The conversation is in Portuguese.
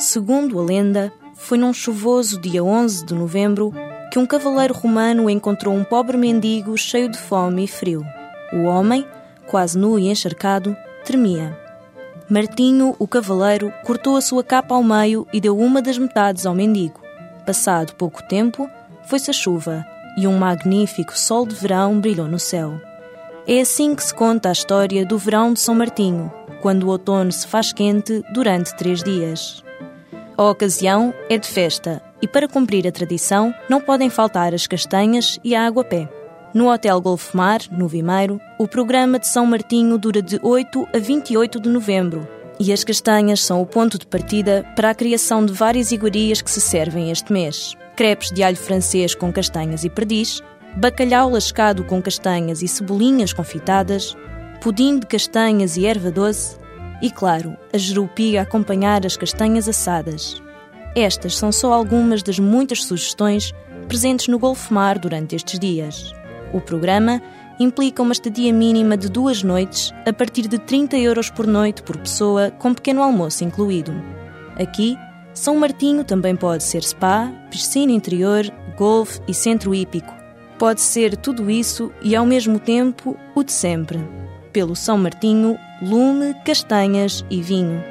Segundo a lenda, foi num chuvoso dia 11 de novembro que um cavaleiro romano encontrou um pobre mendigo cheio de fome e frio. O homem, quase nu e encharcado, tremia. Martinho, o cavaleiro, cortou a sua capa ao meio e deu uma das metades ao mendigo. Passado pouco tempo, foi-se a chuva e um magnífico sol de verão brilhou no céu. É assim que se conta a história do verão de São Martinho, quando o outono se faz quente durante três dias. A ocasião é de festa e, para cumprir a tradição, não podem faltar as castanhas e a água-pé. No Hotel Golfmar, no Vimeiro, o programa de São Martinho dura de 8 a 28 de novembro e as castanhas são o ponto de partida para a criação de várias iguarias que se servem este mês. Crepes de alho francês com castanhas e perdiz, bacalhau lascado com castanhas e cebolinhas confitadas, pudim de castanhas e erva doce e, claro, a jerupiga a acompanhar as castanhas assadas. Estas são só algumas das muitas sugestões presentes no Golfmar durante estes dias. O programa implica uma estadia mínima de duas noites a partir de 30 euros por noite por pessoa, com pequeno almoço incluído. Aqui, São Martinho também pode ser spa, piscina interior, golfe e centro hípico. Pode ser tudo isso e ao mesmo tempo o de sempre pelo São Martinho, lume, castanhas e vinho.